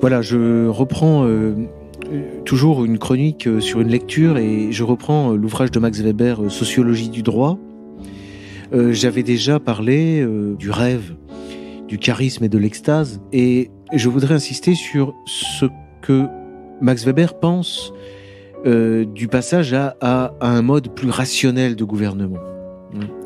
Voilà, je reprends euh, toujours une chronique euh, sur une lecture et je reprends euh, l'ouvrage de Max Weber, Sociologie du droit. J'avais déjà parlé du rêve, du charisme et de l'extase et je voudrais insister sur ce que Max Weber pense du passage à, à, un mode plus rationnel de gouvernement.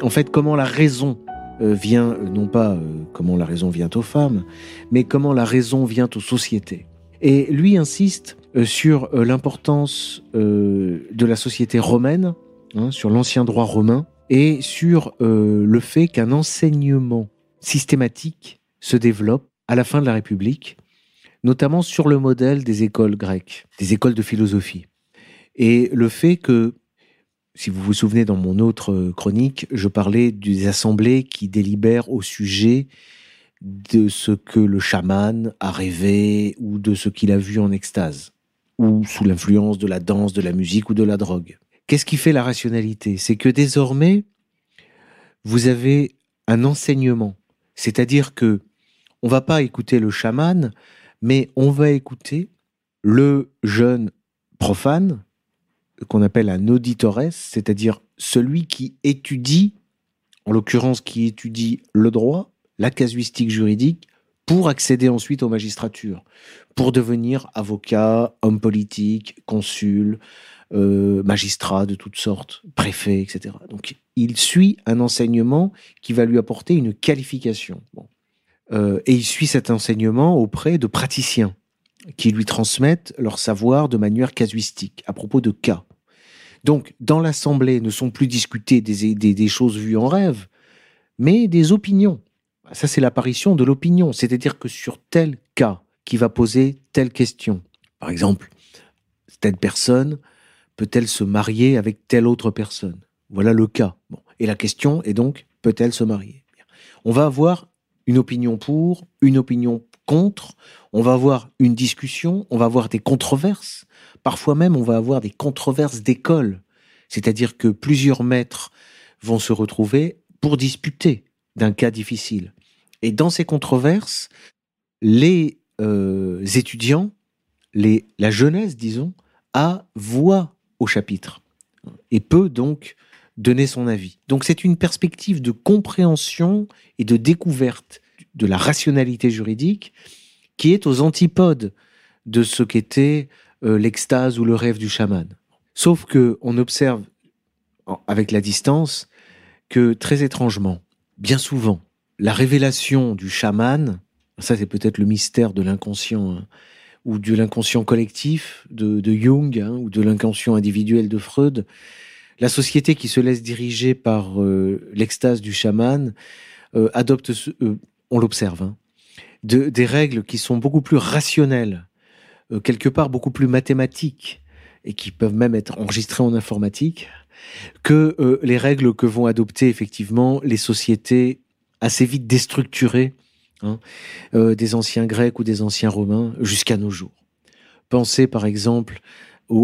En fait, comment la raison vient, non pas comment la raison vient aux femmes, mais comment la raison vient aux sociétés. Et lui insiste euh, sur euh, l'importance euh, de la société romaine, hein, sur l'ancien droit romain, et sur le fait qu'un enseignement systématique se développe à la fin de la République, notamment sur le modèle des écoles grecques, des écoles de philosophie. Et le fait que, si vous vous souvenez dans mon autre chronique, je parlais des assemblées qui délibèrent au sujet de ce que le chaman a rêvé ou de ce qu'il a vu en extase, ou sous l'influence de la danse, de la musique ou de la drogue. Qu'est-ce qui fait la rationalité? C'est que désormais, vous avez un enseignement, c'est-à-dire que on va pas écouter le chaman, mais on va écouter le jeune profane qu'on appelle un auditores, c'est-à-dire celui qui étudie, en l'occurrence qui étudie le droit, la casuistique juridique pour accéder ensuite aux magistratures, pour devenir avocat, homme politique, consul, euh, magistrat de toutes sortes, préfet, etc. Donc il suit un enseignement qui va lui apporter une qualification. Euh, et il suit cet enseignement auprès de praticiens qui lui transmettent leur savoir de manière casuistique à propos de cas. Donc, dans l'Assemblée ne sont plus discutées des choses vues en rêve, mais des opinions. Ça, c'est l'apparition de l'opinion, c'est-à-dire que sur tel cas qui va poser telle question, par exemple, telle personne peut-elle se marier avec telle autre personne? Voilà le cas. Et la question est donc, peut-elle se marier? On va avoir une opinion pour, une opinion on va avoir une discussion, on va avoir des controverses, parfois même on va avoir des controverses d'école, c'est-à-dire que plusieurs maîtres vont se retrouver pour disputer d'un cas difficile. Et dans ces controverses, les euh, étudiants, les, la jeunesse, disons, a voix au chapitre et peut donc donner son avis. Donc c'est une perspective de compréhension et de découverte de la rationalité juridique qui est aux antipodes de ce qu'était euh, l'extase ou le rêve du chaman. Sauf que on observe avec la distance que très étrangement, bien souvent, la révélation du chaman, ça c'est peut-être le mystère de l'inconscient hein, ou de l'inconscient collectif de, Jung hein, ou de l'inconscient individuel de Freud, la société qui se laisse diriger par euh, l'extase du chaman euh, adopte, on l'observe, hein, des règles qui sont beaucoup plus rationnelles, quelque part beaucoup plus mathématiques et qui peuvent même être enregistrées en informatique que les règles que vont adopter effectivement les sociétés assez vite déstructuré hein, euh, des anciens Grecs ou des anciens Romains jusqu'à nos jours. Pensez par exemple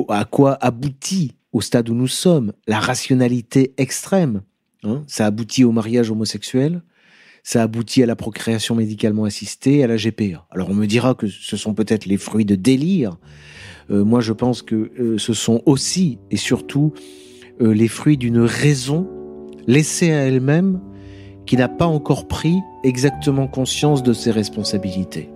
à quoi aboutit au stade où nous sommes la rationalité extrême. Hein. ça aboutit au mariage homosexuel, ça aboutit à la procréation médicalement assistée, à la GPA. Alors on me dira que ce sont peut-être les fruits de délire. Euh, moi je pense que euh, ce sont aussi et surtout les fruits d'une raison laissée à elle-même qui n'a pas encore pris exactement conscience de ses responsabilités.